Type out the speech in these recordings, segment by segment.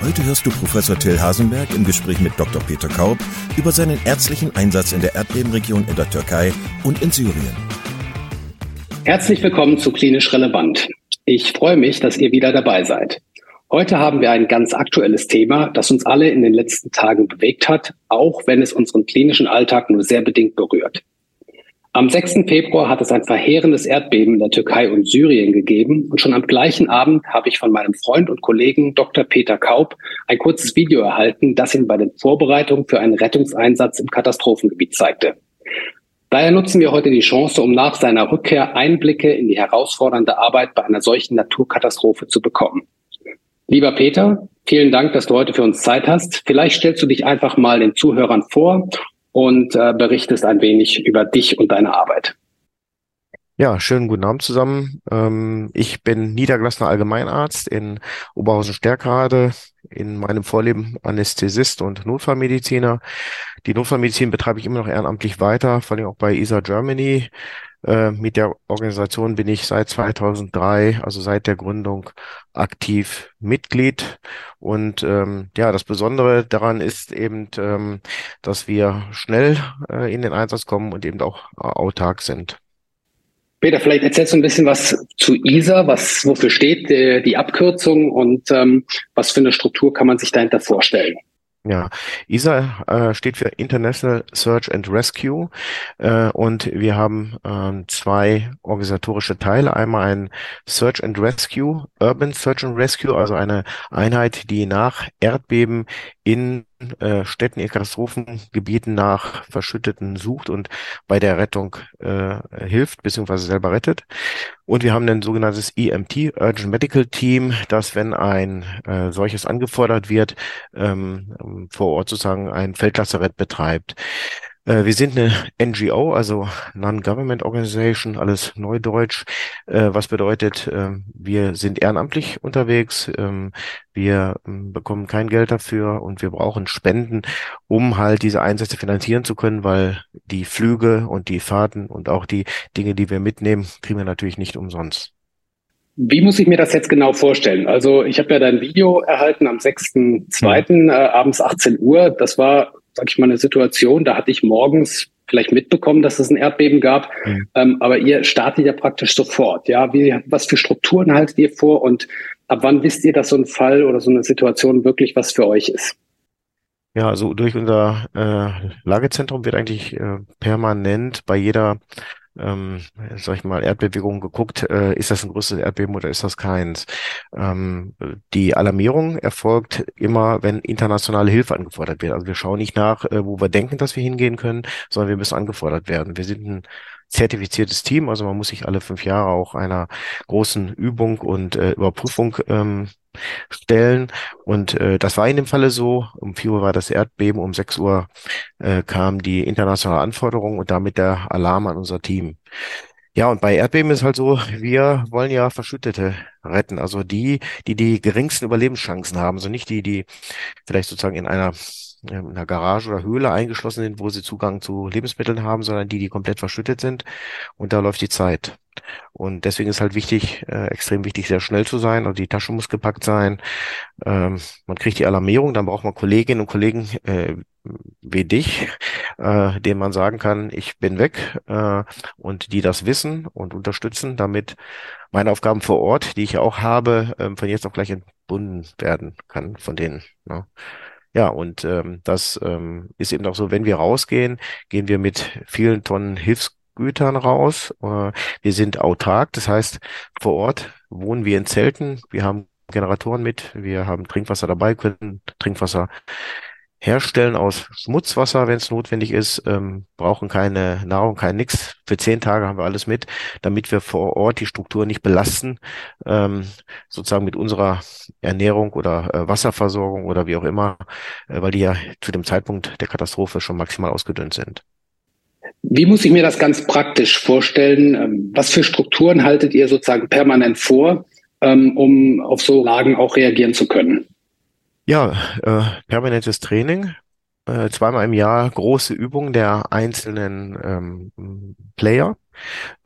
Heute hörst du Professor Till Hasenberg im Gespräch mit Dr. Peter Kaub über seinen ärztlichen Einsatz in der Erdbebenregion in der Türkei und in Syrien. Herzlich willkommen zu Klinisch Relevant. Ich freue mich, dass ihr wieder dabei seid. Heute haben wir ein ganz aktuelles Thema, das uns alle in den letzten Tagen bewegt hat, auch wenn es unseren klinischen Alltag nur sehr bedingt berührt. Am 6. Februar hat es ein verheerendes Erdbeben in der Türkei und Syrien gegeben und schon am gleichen Abend habe ich von meinem Freund und Kollegen Dr. Peter Kaub ein kurzes Video erhalten, das ihn bei den Vorbereitungen für einen Rettungseinsatz im Katastrophengebiet zeigte. Daher nutzen wir heute die Chance, um nach seiner Rückkehr Einblicke in die herausfordernde Arbeit bei einer solchen Naturkatastrophe zu bekommen. Lieber Peter, vielen Dank, dass du heute für uns Zeit hast. Vielleicht stellst du dich einfach mal den Zuhörern vor und äh, berichtest ein wenig über dich und deine Arbeit. Ja, schönen guten Abend zusammen. Ähm, ich bin niedergelassener Allgemeinarzt in Oberhausen-Stärkrade, in meinem Vorleben Anästhesist und Notfallmediziner. Die Notfallmedizin betreibe ich immer noch ehrenamtlich weiter, vor allem auch bei ESA Germany. Äh, mit der Organisation bin ich seit 2003, also seit der Gründung, aktiv Mitglied. Und ähm, ja, das Besondere daran ist eben, ähm, dass wir schnell äh, in den Einsatz kommen und eben auch äh, autark sind. Peter, vielleicht erzählst du ein bisschen was zu ISA, was wofür steht die, die Abkürzung und ähm, was für eine Struktur kann man sich dahinter vorstellen? Ja, ISA äh, steht für International Search and Rescue äh, und wir haben äh, zwei organisatorische Teile. Einmal ein Search and Rescue, Urban Search and Rescue, also eine Einheit, die nach Erdbeben in äh, Städten, in Katastrophengebieten nach Verschütteten sucht und bei der Rettung äh, hilft, beziehungsweise selber rettet. Und wir haben ein sogenanntes EMT, Urgent Medical Team, das, wenn ein äh, solches angefordert wird, ähm, vor Ort sozusagen ein Feldlazarett betreibt. Äh, wir sind eine NGO, also Non-Government Organization, alles Neudeutsch, äh, was bedeutet, äh, wir sind ehrenamtlich unterwegs, ähm, wir ähm, bekommen kein Geld dafür und wir brauchen Spenden, um halt diese Einsätze finanzieren zu können, weil die Flüge und die Fahrten und auch die Dinge, die wir mitnehmen, kriegen wir natürlich nicht umsonst. Wie muss ich mir das jetzt genau vorstellen? Also ich habe ja dein Video erhalten am 6.2. Mhm. Äh, abends 18 Uhr. Das war sag ich mal, eine Situation, da hatte ich morgens vielleicht mitbekommen, dass es ein Erdbeben gab, mhm. ähm, aber ihr startet ja praktisch sofort. Ja, wie, was für Strukturen haltet ihr vor und ab wann wisst ihr, dass so ein Fall oder so eine Situation wirklich was für euch ist? Ja, also durch unser äh, Lagezentrum wird eigentlich äh, permanent bei jeder ähm, sag ich mal, Erdbewegung geguckt, äh, ist das ein größeres Erdbeben oder ist das keins? Ähm, die Alarmierung erfolgt immer, wenn internationale Hilfe angefordert wird. Also wir schauen nicht nach, äh, wo wir denken, dass wir hingehen können, sondern wir müssen angefordert werden. Wir sind ein zertifiziertes Team, also man muss sich alle fünf Jahre auch einer großen Übung und äh, Überprüfung ähm, stellen. Und äh, das war in dem Falle so. Um vier Uhr war das Erdbeben, um sechs Uhr äh, kam die internationale Anforderung und damit der Alarm an unser Team. Ja, und bei Erdbeben ist halt so, wir wollen ja Verschüttete retten. Also die, die die geringsten Überlebenschancen haben. Also nicht die, die vielleicht sozusagen in einer in einer Garage oder Höhle eingeschlossen sind, wo sie Zugang zu Lebensmitteln haben, sondern die, die komplett verschüttet sind. Und da läuft die Zeit. Und deswegen ist halt wichtig, äh, extrem wichtig, sehr schnell zu sein. Also die Tasche muss gepackt sein. Ähm, man kriegt die Alarmierung, dann braucht man Kolleginnen und Kollegen äh, wie dich, äh, denen man sagen kann, ich bin weg äh, und die das wissen und unterstützen, damit meine Aufgaben vor Ort, die ich ja auch habe, äh, von jetzt auf gleich entbunden werden kann von denen. Ne? Ja, und ähm, das ähm, ist eben auch so, wenn wir rausgehen, gehen wir mit vielen Tonnen Hilfsgütern raus. Äh, wir sind autark, das heißt, vor Ort wohnen wir in Zelten, wir haben Generatoren mit, wir haben Trinkwasser dabei, können Trinkwasser herstellen aus Schmutzwasser, wenn es notwendig ist, ähm, brauchen keine Nahrung, kein nix. Für zehn Tage haben wir alles mit, damit wir vor Ort die Struktur nicht belasten, ähm, sozusagen mit unserer Ernährung oder äh, Wasserversorgung oder wie auch immer, äh, weil die ja zu dem Zeitpunkt der Katastrophe schon maximal ausgedünnt sind. Wie muss ich mir das ganz praktisch vorstellen? Ähm, was für Strukturen haltet ihr sozusagen permanent vor, ähm, um auf so Lagen auch reagieren zu können? Ja, äh, permanentes Training, äh, zweimal im Jahr große Übungen der einzelnen ähm, Player.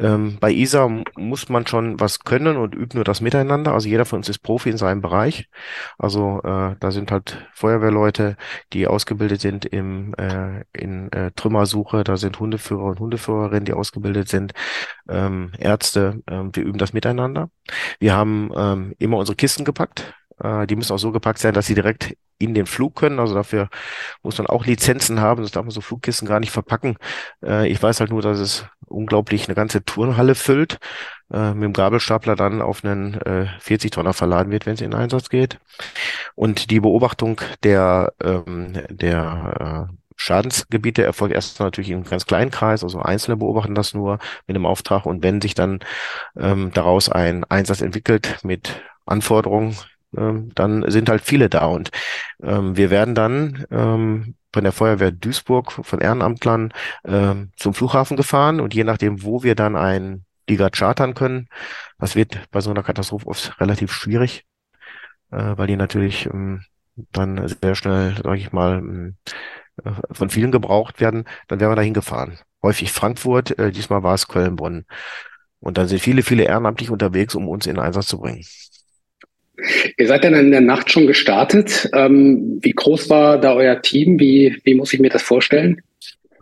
Ähm, bei ISA muss man schon was können und übt nur das Miteinander. Also jeder von uns ist Profi in seinem Bereich. Also äh, da sind halt Feuerwehrleute, die ausgebildet sind im, äh, in äh, Trümmersuche. Da sind Hundeführer und Hundeführerinnen, die ausgebildet sind. Ähm, Ärzte. Ähm, wir üben das miteinander. Wir haben ähm, immer unsere Kisten gepackt. Äh, die müssen auch so gepackt sein, dass sie direkt in den Flug können. Also dafür muss man auch Lizenzen haben. Das darf man so Flugkisten gar nicht verpacken. Äh, ich weiß halt nur, dass es unglaublich eine ganze Turnhalle füllt, äh, mit dem Gabelstapler dann auf einen 40 Tonner verladen wird, wenn es in Einsatz geht. Und die Beobachtung der, ähm, der Schadensgebiete erfolgt erst natürlich im ganz kleinen Kreis, also Einzelne beobachten das nur mit dem Auftrag und wenn sich dann ähm, daraus ein Einsatz entwickelt mit Anforderungen, dann sind halt viele da. Und ähm, wir werden dann ähm, von der Feuerwehr Duisburg, von Ehrenamtlern ähm, zum Flughafen gefahren und je nachdem, wo wir dann ein Liga chartern können, das wird bei so einer Katastrophe oft relativ schwierig, äh, weil die natürlich ähm, dann sehr schnell, sage ich mal, ähm, äh, von vielen gebraucht werden, dann wären wir dahin gefahren. Häufig Frankfurt, äh, diesmal war es Köln-Bonn. Und dann sind viele, viele ehrenamtlich unterwegs, um uns in Einsatz zu bringen. Ihr seid dann in der Nacht schon gestartet. Ähm, wie groß war da euer Team? Wie, wie muss ich mir das vorstellen?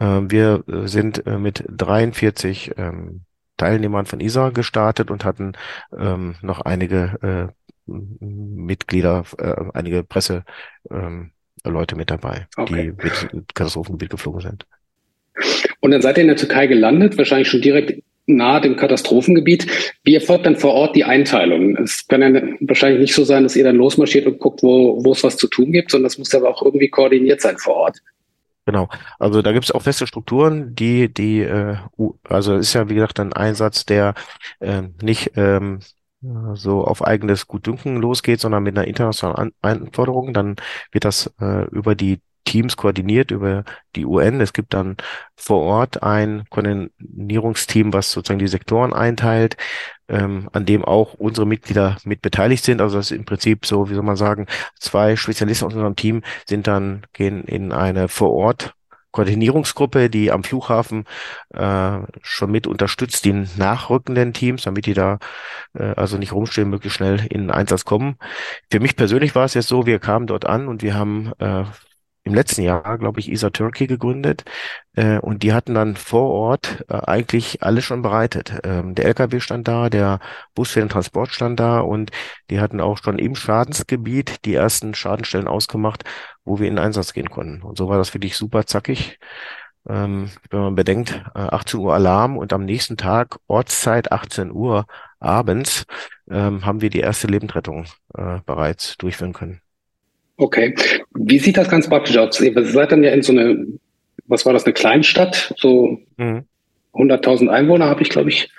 Ähm, wir äh, sind äh, mit 43 ähm, Teilnehmern von ISA gestartet und hatten ähm, noch einige äh, Mitglieder, äh, einige Presseleute ähm, mit dabei, okay. die mit Katastrophengebiet geflogen sind. Und dann seid ihr in der Türkei gelandet, wahrscheinlich schon direkt nahe dem Katastrophengebiet. Wie erfolgt dann vor Ort die Einteilung? Es kann ja wahrscheinlich nicht so sein, dass ihr dann losmarschiert und guckt, wo, wo es was zu tun gibt, sondern es muss aber auch irgendwie koordiniert sein vor Ort. Genau. Also da gibt es auch feste Strukturen, die, die, äh, also ist ja wie gesagt ein Einsatz, der äh, nicht ähm, so auf eigenes Gutdünken losgeht, sondern mit einer internationalen Anforderung. Dann wird das äh, über die Teams koordiniert über die UN. Es gibt dann vor Ort ein Koordinierungsteam, was sozusagen die Sektoren einteilt, ähm, an dem auch unsere Mitglieder mit beteiligt sind. Also das ist im Prinzip so, wie soll man sagen, zwei Spezialisten aus unserem Team sind dann, gehen in eine vor Ort Koordinierungsgruppe, die am Flughafen äh, schon mit unterstützt, die nachrückenden Teams, damit die da äh, also nicht rumstehen, möglichst schnell in den Einsatz kommen. Für mich persönlich war es jetzt so, wir kamen dort an und wir haben äh, im letzten Jahr, glaube ich, ISA Turkey gegründet. Äh, und die hatten dann vor Ort äh, eigentlich alles schon bereitet. Ähm, der LKW stand da, der Bus für den Transport stand da und die hatten auch schon im Schadensgebiet die ersten Schadenstellen ausgemacht, wo wir in Einsatz gehen konnten. Und so war das wirklich super zackig. Ähm, wenn man bedenkt, äh, 18 Uhr Alarm und am nächsten Tag Ortszeit 18 Uhr abends ähm, haben wir die erste Lebendrettung äh, bereits durchführen können. Okay. Wie sieht das ganz praktisch aus? Ihr seid dann ja in so eine, was war das, eine Kleinstadt? So mhm. 100.000 Einwohner habe ich, glaube ich,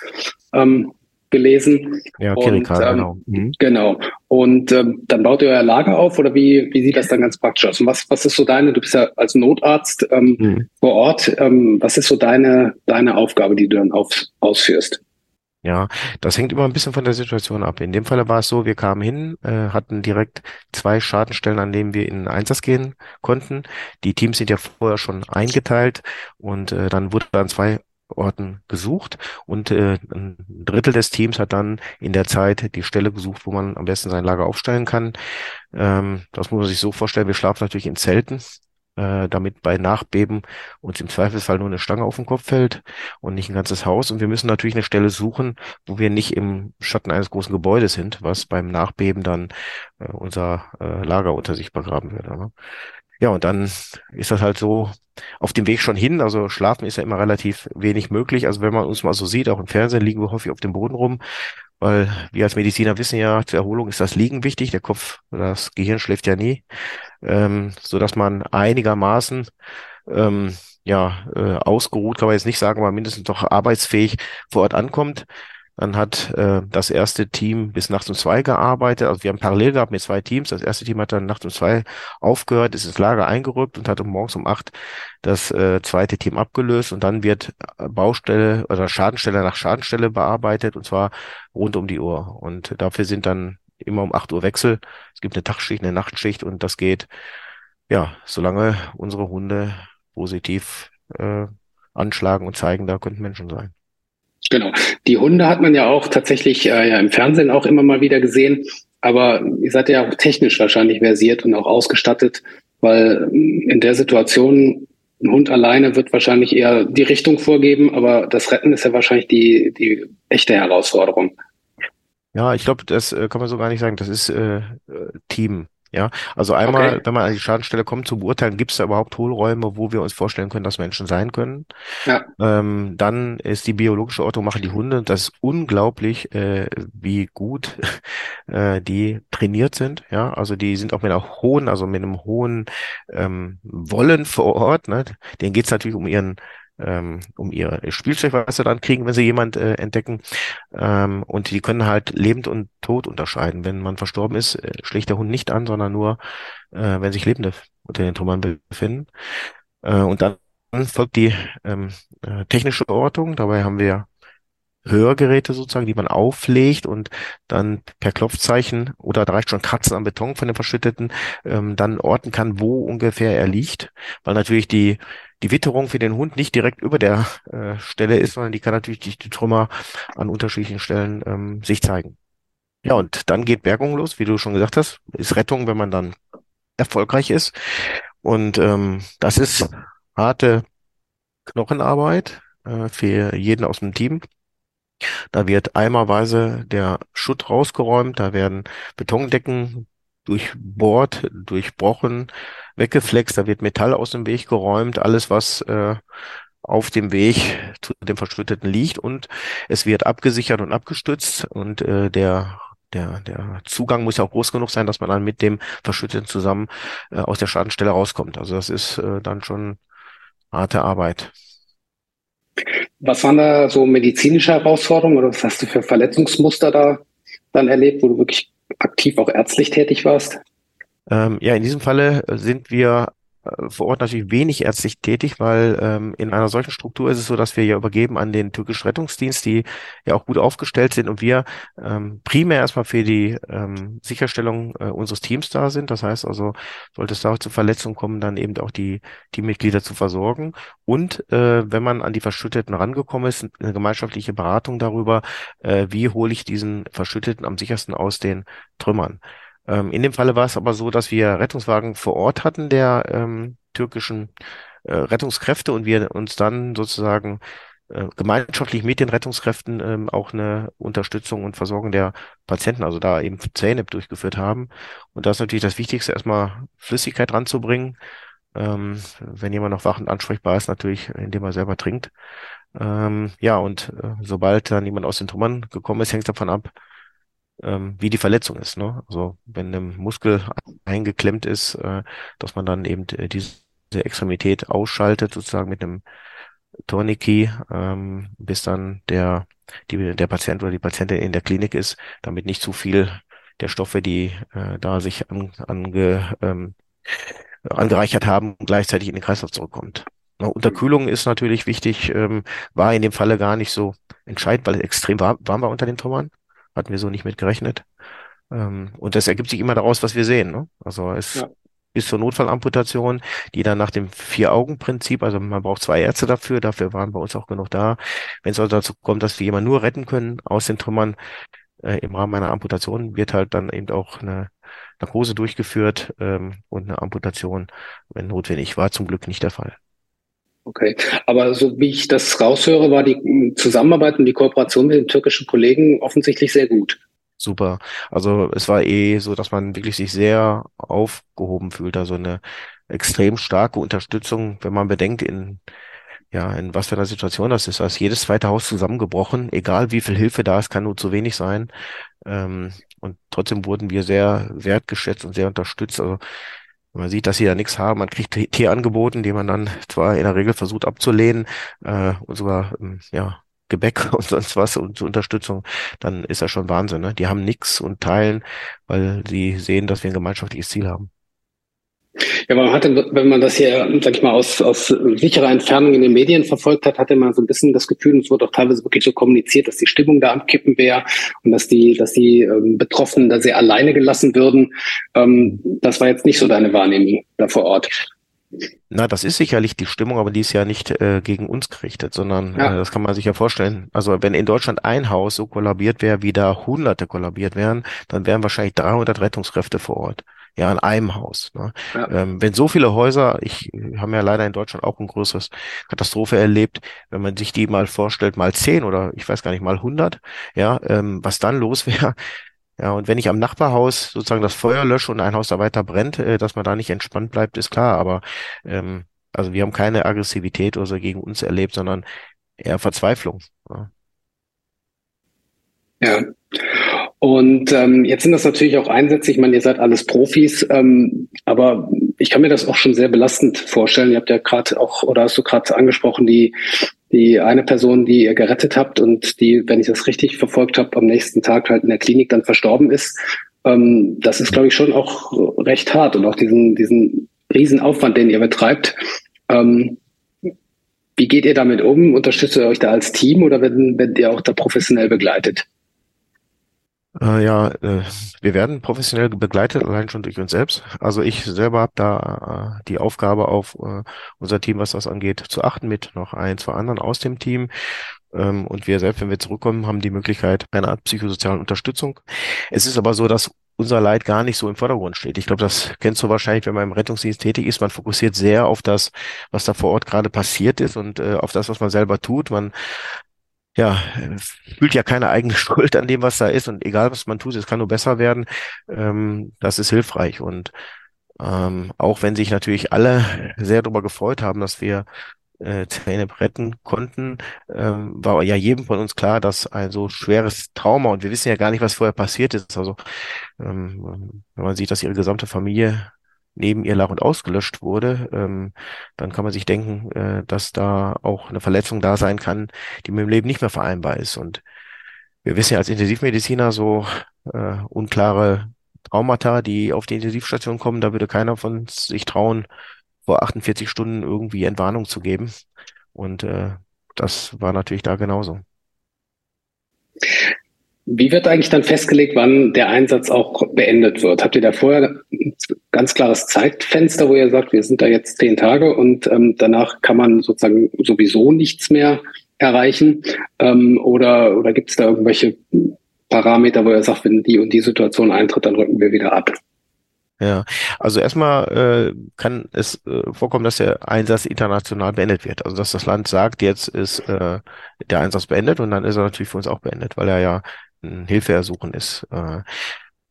ähm, gelesen. Ja, Kirika, ähm, genau. Mhm. Genau. Und ähm, dann baut ihr euer Lager auf oder wie, wie sieht das dann ganz praktisch aus? Und was, was ist so deine, du bist ja als Notarzt ähm, mhm. vor Ort, ähm, was ist so deine, deine Aufgabe, die du dann auf, ausführst? Ja, das hängt immer ein bisschen von der Situation ab. In dem Fall war es so, wir kamen hin, äh, hatten direkt zwei Schadenstellen, an denen wir in Einsatz gehen konnten. Die Teams sind ja vorher schon eingeteilt und äh, dann wurde an zwei Orten gesucht und äh, ein Drittel des Teams hat dann in der Zeit die Stelle gesucht, wo man am besten sein Lager aufstellen kann. Ähm, das muss man sich so vorstellen, wir schlafen natürlich in Zelten äh, damit bei Nachbeben uns im Zweifelsfall nur eine Stange auf den Kopf fällt und nicht ein ganzes Haus. Und wir müssen natürlich eine Stelle suchen, wo wir nicht im Schatten eines großen Gebäudes sind, was beim Nachbeben dann äh, unser äh, Lager unter sich begraben würde. Ne? Ja, und dann ist das halt so auf dem Weg schon hin. Also schlafen ist ja immer relativ wenig möglich. Also wenn man uns mal so sieht, auch im Fernsehen liegen wir häufig auf dem Boden rum, weil wir als Mediziner wissen ja, zur Erholung ist das Liegen wichtig. Der Kopf, das Gehirn schläft ja nie, ähm, so dass man einigermaßen ähm, ja äh, ausgeruht, kann man jetzt nicht sagen, aber mindestens doch arbeitsfähig vor Ort ankommt. Dann hat äh, das erste Team bis nachts um zwei gearbeitet. Also wir haben parallel gehabt mit zwei Teams. Das erste Team hat dann nachts um zwei aufgehört, ist ins Lager eingerückt und hat um morgens um acht das äh, zweite Team abgelöst. Und dann wird äh, Baustelle oder Schadenstelle nach Schadenstelle bearbeitet und zwar rund um die Uhr. Und dafür sind dann immer um acht Uhr Wechsel. Es gibt eine Tagschicht, eine Nachtschicht und das geht, ja, solange unsere Hunde positiv äh, anschlagen und zeigen, da könnten Menschen sein. Genau. Die Hunde hat man ja auch tatsächlich äh, ja, im Fernsehen auch immer mal wieder gesehen. Aber ihr seid ja auch technisch wahrscheinlich versiert und auch ausgestattet, weil ähm, in der Situation ein Hund alleine wird wahrscheinlich eher die Richtung vorgeben, aber das Retten ist ja wahrscheinlich die, die echte Herausforderung. Ja, ich glaube, das äh, kann man so gar nicht sagen. Das ist äh, äh Team. Ja, also einmal, okay. wenn man an die Schadenstelle kommt zu beurteilen, gibt es da überhaupt Hohlräume, wo wir uns vorstellen können, dass Menschen sein können. Ja. Ähm, dann ist die biologische Ortung, machen die Hunde. Das ist unglaublich, äh, wie gut äh, die trainiert sind. Ja, also die sind auch mit einer hohen, also mit einem hohen ähm, Wollen vor Ort. Ne? Denen geht's natürlich um ihren ähm, um ihr Spielzeug, was sie dann kriegen, wenn sie jemand äh, entdecken. Ähm, und die können halt lebend und tot unterscheiden. Wenn man verstorben ist, äh, schlägt der Hund nicht an, sondern nur, äh, wenn sich Lebende unter den Trümmern befinden. Äh, und dann folgt die ähm, äh, technische Ortung. Dabei haben wir Hörgeräte sozusagen, die man auflegt und dann per Klopfzeichen oder da reicht schon Kratzen am Beton von dem Verschütteten, ähm, dann orten kann, wo ungefähr er liegt, weil natürlich die die Witterung für den Hund nicht direkt über der äh, Stelle ist, sondern die kann natürlich die, die Trümmer an unterschiedlichen Stellen ähm, sich zeigen. Ja, und dann geht Bergung los, wie du schon gesagt hast, ist Rettung, wenn man dann erfolgreich ist. Und ähm, das ist harte Knochenarbeit äh, für jeden aus dem Team. Da wird eimerweise der Schutt rausgeräumt, da werden Betondecken durchbohrt, durchbrochen, weggeflext, da wird Metall aus dem Weg geräumt, alles was äh, auf dem Weg zu dem Verschütteten liegt und es wird abgesichert und abgestützt und äh, der der, der Zugang muss ja auch groß genug sein, dass man dann mit dem Verschütteten zusammen äh, aus der Schadenstelle rauskommt. Also das ist äh, dann schon harte Arbeit. Was waren da so medizinische Herausforderungen oder was hast du für Verletzungsmuster da dann erlebt, wo du wirklich aktiv auch ärztlich tätig warst? Ähm, ja, in diesem Falle sind wir äh, vor Ort natürlich wenig ärztlich tätig, weil ähm, in einer solchen Struktur ist es so, dass wir ja übergeben an den türkischen Rettungsdienst, die ja auch gut aufgestellt sind und wir ähm, primär erstmal für die ähm, Sicherstellung äh, unseres Teams da sind. Das heißt also, sollte es da zu Verletzungen kommen, dann eben auch die Teammitglieder zu versorgen. Und äh, wenn man an die Verschütteten rangekommen ist, eine gemeinschaftliche Beratung darüber, äh, wie hole ich diesen Verschütteten am sichersten aus den Trümmern. Ähm, in dem Falle war es aber so, dass wir Rettungswagen vor Ort hatten der ähm, türkischen äh, Rettungskräfte und wir uns dann sozusagen äh, gemeinschaftlich mit den Rettungskräften ähm, auch eine Unterstützung und Versorgung der Patienten, also da eben ZNIP durchgeführt haben. Und da ist natürlich das Wichtigste, erstmal Flüssigkeit ranzubringen. Ähm, wenn jemand noch wachend ansprechbar ist, natürlich, indem er selber trinkt. Ähm, ja, und äh, sobald dann jemand aus den Trümmern gekommen ist, hängt davon ab, ähm, wie die Verletzung ist. Ne? Also wenn ein Muskel eingeklemmt ist, äh, dass man dann eben äh, diese Extremität ausschaltet, sozusagen mit einem Tourniquet, ähm, bis dann der, die, der Patient oder die Patientin in der Klinik ist, damit nicht zu viel der Stoffe, die äh, da sich an, ange, ähm, angereichert haben, gleichzeitig in den Kreislauf zurückkommt. Unterkühlung ist natürlich wichtig, ähm, war in dem Falle gar nicht so entscheidend, weil extrem warm, warm war unter den Trümmern. Hatten wir so nicht mit gerechnet. Ähm, und das ergibt sich immer daraus, was wir sehen. Ne? Also es ja. bis zur Notfallamputation, die dann nach dem Vier-Augen-Prinzip, also man braucht zwei Ärzte dafür, dafür waren bei uns auch genug da. Wenn es also dazu kommt, dass wir jemanden nur retten können aus den Trümmern, äh, im Rahmen einer Amputation wird halt dann eben auch eine Narkose durchgeführt ähm, und eine Amputation, wenn notwendig, war zum Glück nicht der Fall. Okay, aber so wie ich das raushöre, war die Zusammenarbeit und die Kooperation mit den türkischen Kollegen offensichtlich sehr gut. Super. Also es war eh so, dass man wirklich sich sehr aufgehoben fühlt. Also eine extrem starke Unterstützung, wenn man bedenkt, in ja, in was für einer Situation das ist. Also jedes zweite Haus zusammengebrochen, egal wie viel Hilfe da ist, kann nur zu wenig sein. Ähm, und trotzdem wurden wir sehr wertgeschätzt und sehr unterstützt. Also man sieht, dass sie da nichts haben. Man kriegt Tee angeboten, die man dann zwar in der Regel versucht abzulehnen äh, und sogar ähm, ja Gebäck und sonst was und zur Unterstützung, dann ist das schon Wahnsinn. Ne? Die haben nichts und teilen, weil sie sehen, dass wir ein gemeinschaftliches Ziel haben. Ja, man hatte, wenn man das hier, sag ich mal, aus, aus sicherer Entfernung in den Medien verfolgt hat, hatte man so ein bisschen das Gefühl, und es wurde auch teilweise wirklich so kommuniziert, dass die Stimmung da am Kippen wäre und dass die, dass die ähm, Betroffenen da sehr alleine gelassen würden. Ähm, das war jetzt nicht so deine Wahrnehmung da vor Ort. Na, das ist sicherlich die Stimmung, aber die ist ja nicht äh, gegen uns gerichtet, sondern ja. äh, das kann man sich ja vorstellen. Also wenn in Deutschland ein Haus so kollabiert wäre, wie da Hunderte kollabiert wären, dann wären wahrscheinlich 300 Rettungskräfte vor Ort ja, in einem Haus. Ne? Ja. Ähm, wenn so viele Häuser, ich habe ja leider in Deutschland auch ein größeres Katastrophe erlebt, wenn man sich die mal vorstellt, mal zehn oder ich weiß gar nicht, mal hundert, ja, ähm, was dann los wäre. Ja, und wenn ich am Nachbarhaus sozusagen das Feuer lösche und ein Haus da weiter brennt, äh, dass man da nicht entspannt bleibt, ist klar. Aber ähm, also wir haben keine Aggressivität oder so gegen uns erlebt, sondern eher Verzweiflung. Ja. ja. Und ähm, jetzt sind das natürlich auch Einsätze. Ich meine, ihr seid alles Profis, ähm, aber ich kann mir das auch schon sehr belastend vorstellen. Ihr habt ja gerade auch, oder hast du gerade angesprochen, die die eine Person, die ihr gerettet habt und die, wenn ich das richtig verfolgt habe, am nächsten Tag halt in der Klinik dann verstorben ist. Ähm, das ist, glaube ich, schon auch recht hart und auch diesen diesen Riesenaufwand, den ihr betreibt. Ähm, wie geht ihr damit um? Unterstützt ihr euch da als Team oder werdet, werdet ihr auch da professionell begleitet? Äh, ja, äh, wir werden professionell begleitet, allein schon durch uns selbst. Also ich selber habe da äh, die Aufgabe auf äh, unser Team, was das angeht, zu achten mit noch ein, zwei anderen aus dem Team. Ähm, und wir selbst, wenn wir zurückkommen, haben die Möglichkeit einer Art psychosozialen Unterstützung. Es ist aber so, dass unser Leid gar nicht so im Vordergrund steht. Ich glaube, das kennst du wahrscheinlich, wenn man im Rettungsdienst tätig ist. Man fokussiert sehr auf das, was da vor Ort gerade passiert ist und äh, auf das, was man selber tut. Man ja, fühlt ja keine eigene Schuld an dem, was da ist. Und egal, was man tut, es kann nur besser werden. Ähm, das ist hilfreich. Und ähm, auch wenn sich natürlich alle sehr darüber gefreut haben, dass wir äh, Zeynep retten konnten, ähm, war ja jedem von uns klar, dass ein so schweres Trauma, und wir wissen ja gar nicht, was vorher passiert ist. Also ähm, wenn man sieht, dass ihre gesamte Familie neben ihr lag und ausgelöscht wurde, ähm, dann kann man sich denken, äh, dass da auch eine Verletzung da sein kann, die mit dem Leben nicht mehr vereinbar ist. Und wir wissen ja als Intensivmediziner so äh, unklare Traumata, die auf die Intensivstation kommen, da würde keiner von sich trauen, vor 48 Stunden irgendwie Entwarnung zu geben. Und äh, das war natürlich da genauso. Wie wird eigentlich dann festgelegt, wann der Einsatz auch beendet wird? Habt ihr da vorher ein ganz klares Zeitfenster, wo ihr sagt, wir sind da jetzt zehn Tage und ähm, danach kann man sozusagen sowieso nichts mehr erreichen? Ähm, oder oder gibt es da irgendwelche Parameter, wo ihr sagt, wenn die und die Situation eintritt, dann rücken wir wieder ab? Ja, also erstmal äh, kann es äh, vorkommen, dass der Einsatz international beendet wird. Also dass das Land sagt, jetzt ist äh, der Einsatz beendet und dann ist er natürlich für uns auch beendet, weil er ja Hilfe ersuchen ist. Äh,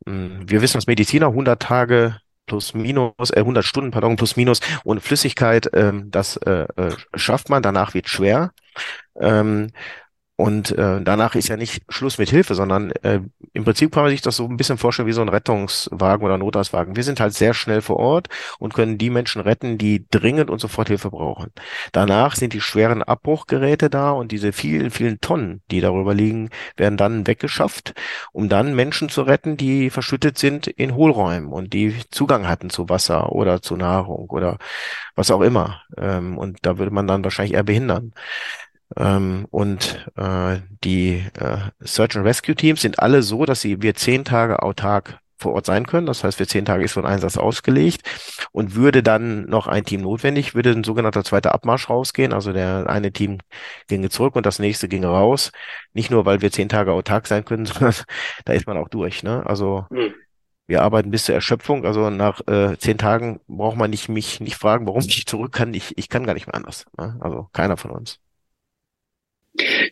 wir wissen als Mediziner 100 Tage plus minus, äh, 100 Stunden, pardon, plus minus ohne Flüssigkeit, ähm, das äh, äh, schafft man, danach wird schwer. Ähm, und äh, danach ist ja nicht Schluss mit Hilfe, sondern äh, im Prinzip kann man sich das so ein bisschen vorstellen wie so ein Rettungswagen oder Notarztwagen. Wir sind halt sehr schnell vor Ort und können die Menschen retten, die dringend und sofort Hilfe brauchen. Danach sind die schweren Abbruchgeräte da und diese vielen, vielen Tonnen, die darüber liegen, werden dann weggeschafft, um dann Menschen zu retten, die verschüttet sind in Hohlräumen und die Zugang hatten zu Wasser oder zu Nahrung oder was auch immer. Ähm, und da würde man dann wahrscheinlich eher behindern. Ähm, und äh, die äh, Search and Rescue Teams sind alle so, dass sie wir zehn Tage autark vor Ort sein können. Das heißt, für zehn Tage ist so ein Einsatz ausgelegt und würde dann noch ein Team notwendig, würde ein sogenannter zweiter Abmarsch rausgehen. Also der eine Team ginge zurück und das nächste ginge raus. Nicht nur, weil wir zehn Tage autark sein können, sondern da ist man auch durch. Ne? Also mhm. wir arbeiten bis zur Erschöpfung. Also nach äh, zehn Tagen braucht man nicht mich nicht fragen, warum ich zurück kann. Ich, ich kann gar nicht mehr anders. Ne? Also keiner von uns.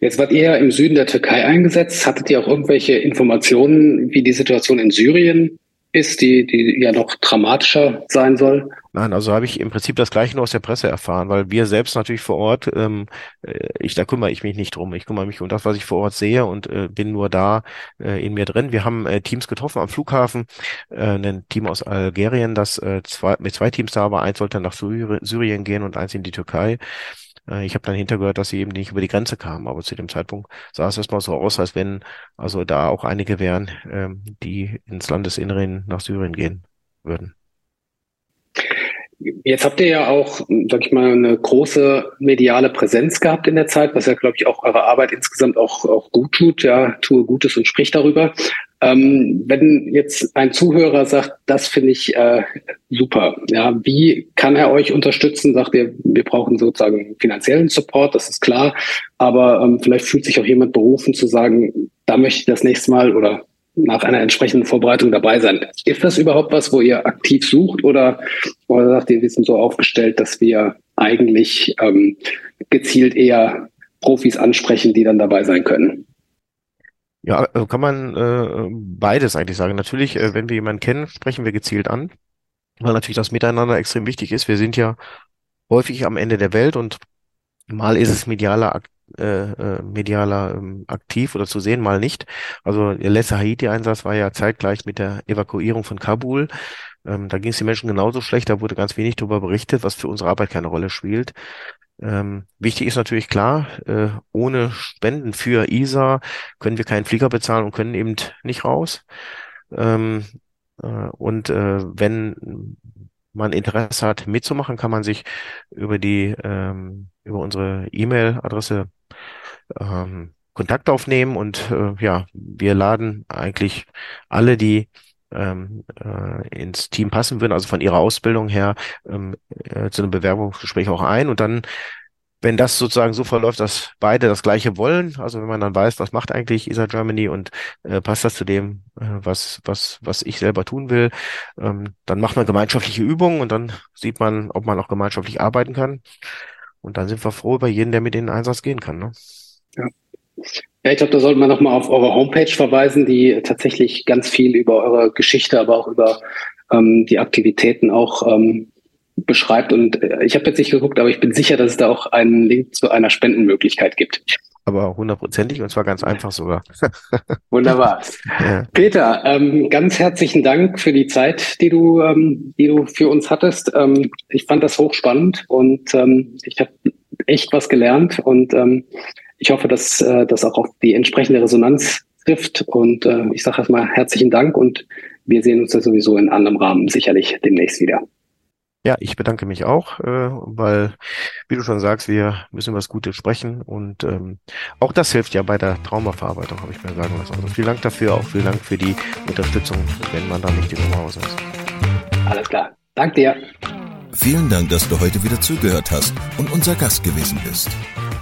Jetzt wart ihr im Süden der Türkei eingesetzt. Hattet ihr auch irgendwelche Informationen, wie die Situation in Syrien ist, die, die ja noch dramatischer sein soll? Nein, also habe ich im Prinzip das Gleiche nur aus der Presse erfahren, weil wir selbst natürlich vor Ort, ähm, äh, ich, da kümmere ich mich nicht drum. Ich kümmere mich um das, was ich vor Ort sehe und äh, bin nur da äh, in mir drin. Wir haben äh, Teams getroffen am Flughafen, äh, ein Team aus Algerien, das äh, zwei, mit zwei Teams da war. Eins sollte nach Syrien gehen und eins in die Türkei. Äh, ich habe dann hintergehört, dass sie eben nicht über die Grenze kamen, aber zu dem Zeitpunkt sah es erstmal so aus, als wenn also da auch einige wären, ähm, die ins Landesinneren nach Syrien gehen würden. Jetzt habt ihr ja auch, sag ich mal, eine große mediale Präsenz gehabt in der Zeit, was ja, glaube ich, auch eure Arbeit insgesamt auch, auch gut tut. Ja, tue Gutes und sprich darüber. Ähm, wenn jetzt ein Zuhörer sagt, das finde ich äh, super, ja, wie kann er euch unterstützen? Sagt ihr, wir brauchen sozusagen finanziellen Support, das ist klar, aber ähm, vielleicht fühlt sich auch jemand berufen zu sagen, da möchte ich das nächste Mal oder nach einer entsprechenden Vorbereitung dabei sein. Ist das überhaupt was, wo ihr aktiv sucht oder, oder sagt ihr, wir sind so aufgestellt, dass wir eigentlich ähm, gezielt eher Profis ansprechen, die dann dabei sein können? Ja, äh, kann man äh, beides eigentlich sagen. Natürlich, äh, wenn wir jemanden kennen, sprechen wir gezielt an, weil natürlich das Miteinander extrem wichtig ist. Wir sind ja häufig am Ende der Welt und mal ist es medialer äh, äh, medialer ähm, aktiv oder zu sehen, mal nicht. Also der letzte Haiti-Einsatz war ja zeitgleich mit der Evakuierung von Kabul. Ähm, da ging es den Menschen genauso schlecht, da wurde ganz wenig darüber berichtet, was für unsere Arbeit keine Rolle spielt. Ähm, wichtig ist natürlich klar, äh, ohne Spenden für ISA können wir keinen Flieger bezahlen und können eben nicht raus. Ähm, äh, und äh, wenn man Interesse hat, mitzumachen, kann man sich über die ähm, über unsere E-Mail-Adresse ähm, Kontakt aufnehmen und äh, ja, wir laden eigentlich alle, die ähm, äh, ins Team passen würden, also von ihrer Ausbildung her ähm, äh, zu einem Bewerbungsgespräch auch ein und dann wenn das sozusagen so verläuft, dass beide das Gleiche wollen, also wenn man dann weiß, was macht eigentlich ESA Germany und äh, passt das zu dem, äh, was, was, was ich selber tun will, ähm, dann macht man gemeinschaftliche Übungen und dann sieht man, ob man auch gemeinschaftlich arbeiten kann. Und dann sind wir froh über jeden, der mit in den Einsatz gehen kann. Ne? Ja. Ja, ich glaube, da sollte man nochmal auf eure Homepage verweisen, die tatsächlich ganz viel über eure Geschichte, aber auch über ähm, die Aktivitäten auch ähm, beschreibt. Und äh, ich habe jetzt nicht geguckt, aber ich bin sicher, dass es da auch einen Link zu einer Spendenmöglichkeit gibt. Aber hundertprozentig und zwar ganz einfach sogar. Wunderbar. Ja. Peter, ähm, ganz herzlichen Dank für die Zeit, die du, ähm, die du für uns hattest. Ähm, ich fand das hochspannend und ähm, ich habe echt was gelernt und ähm, ich hoffe, dass äh, das auch auf die entsprechende Resonanz trifft. Und äh, ich sage erstmal herzlichen Dank und wir sehen uns ja sowieso in anderem Rahmen sicherlich demnächst wieder. Ja, ich bedanke mich auch, äh, weil, wie du schon sagst, wir müssen über das Gute sprechen und ähm, auch das hilft ja bei der Traumaverarbeitung, habe ich mir sagen lassen. Also vielen Dank dafür, auch vielen Dank für die Unterstützung, wenn man da nicht im Haus ist. Alles klar. Danke dir. Vielen Dank, dass du heute wieder zugehört hast und unser Gast gewesen bist.